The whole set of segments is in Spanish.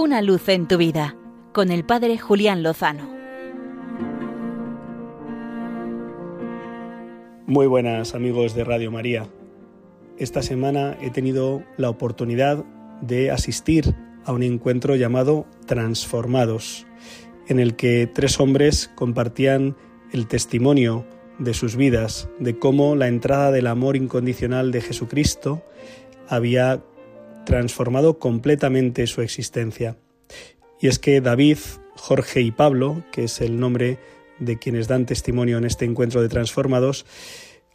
Una luz en tu vida con el Padre Julián Lozano. Muy buenas amigos de Radio María. Esta semana he tenido la oportunidad de asistir a un encuentro llamado Transformados, en el que tres hombres compartían el testimonio de sus vidas, de cómo la entrada del amor incondicional de Jesucristo había transformado completamente su existencia. Y es que David, Jorge y Pablo, que es el nombre de quienes dan testimonio en este encuentro de transformados,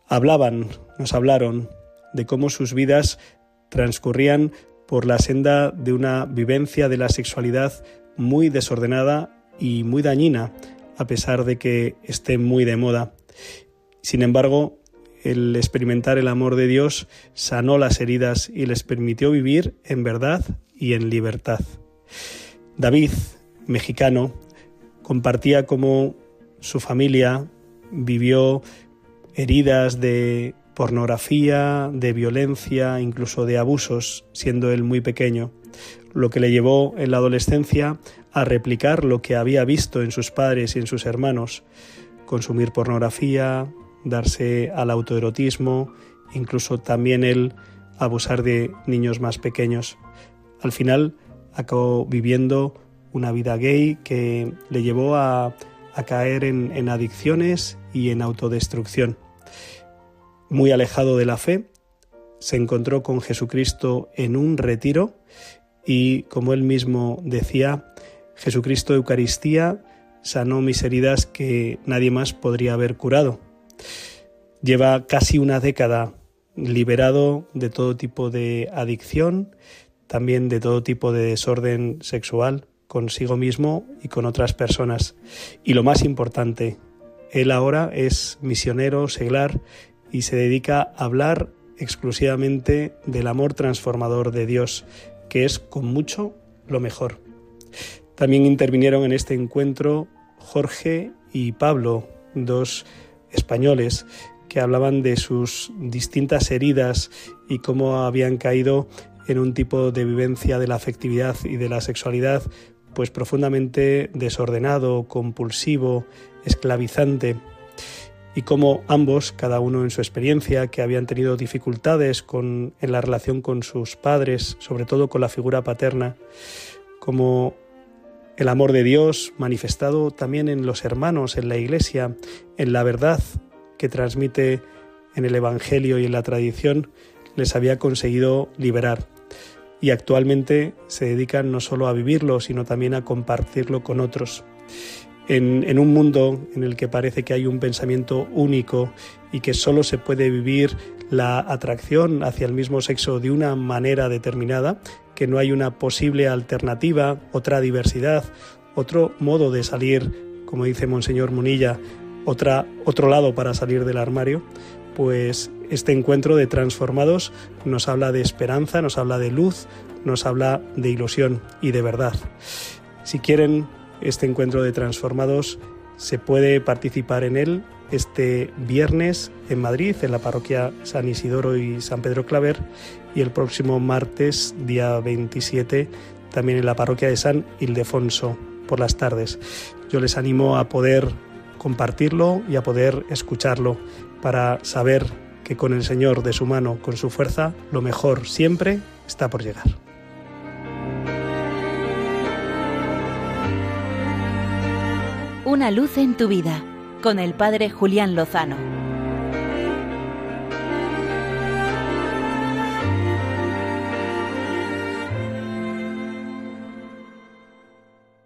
hablaban, nos hablaron de cómo sus vidas transcurrían por la senda de una vivencia de la sexualidad muy desordenada y muy dañina, a pesar de que esté muy de moda. Sin embargo, el experimentar el amor de Dios sanó las heridas y les permitió vivir en verdad y en libertad. David, mexicano, compartía cómo su familia vivió heridas de pornografía, de violencia, incluso de abusos, siendo él muy pequeño, lo que le llevó en la adolescencia a replicar lo que había visto en sus padres y en sus hermanos, consumir pornografía, darse al autoerotismo, incluso también él abusar de niños más pequeños. Al final acabó viviendo una vida gay que le llevó a, caer en, en adicciones y en autodestrucción. Muy alejado de la fe, se encontró con Jesucristo en un retiro y, como él mismo decía, Jesucristo Eucaristía sanó mis heridas que nadie más podría haber curado. Lleva casi una década liberado de todo tipo de adicción, también de todo tipo de desorden sexual consigo mismo y con otras personas. Y lo más importante, él ahora es misionero, seglar y se dedica a hablar exclusivamente del amor transformador de Dios, que es con mucho lo mejor. También intervinieron en este encuentro Jorge y Pablo, dos españoles que hablaban de sus distintas heridas y cómo habían caído en un tipo de vivencia de la afectividad y de la sexualidad pues profundamente desordenado, compulsivo, esclavizante y cómo ambos, cada uno en su experiencia, que habían tenido dificultades con, en la relación con sus padres, sobre todo con la figura paterna, como el amor de Dios manifestado también en los hermanos, en la iglesia, en la verdad que transmite en el Evangelio y en la tradición, les había conseguido liberar. Y actualmente se dedican no solo a vivirlo, sino también a compartirlo con otros. En, un mundo en el que parece que hay un pensamiento único y que solo se puede vivir la atracción hacia el mismo sexo de una manera determinada, que no hay una posible alternativa, otra diversidad, otro modo de salir, como dice Monseñor Munilla, otra, otro lado para salir del armario, pues este encuentro de transformados nos habla de esperanza, nos habla de luz, nos habla de ilusión y de verdad. Si quieren este encuentro de transformados, se puede participar en él este viernes en Madrid, en la parroquia San Isidoro y San Pedro Claver, y el próximo martes, día 27, también en la parroquia de San Ildefonso, por las tardes. Yo les animo a poder compartirlo y a poder escucharlo para saber que con el Señor de su mano, con su fuerza, lo mejor siempre está por llegar. Una luz en tu vida con el Padre Julián Lozano.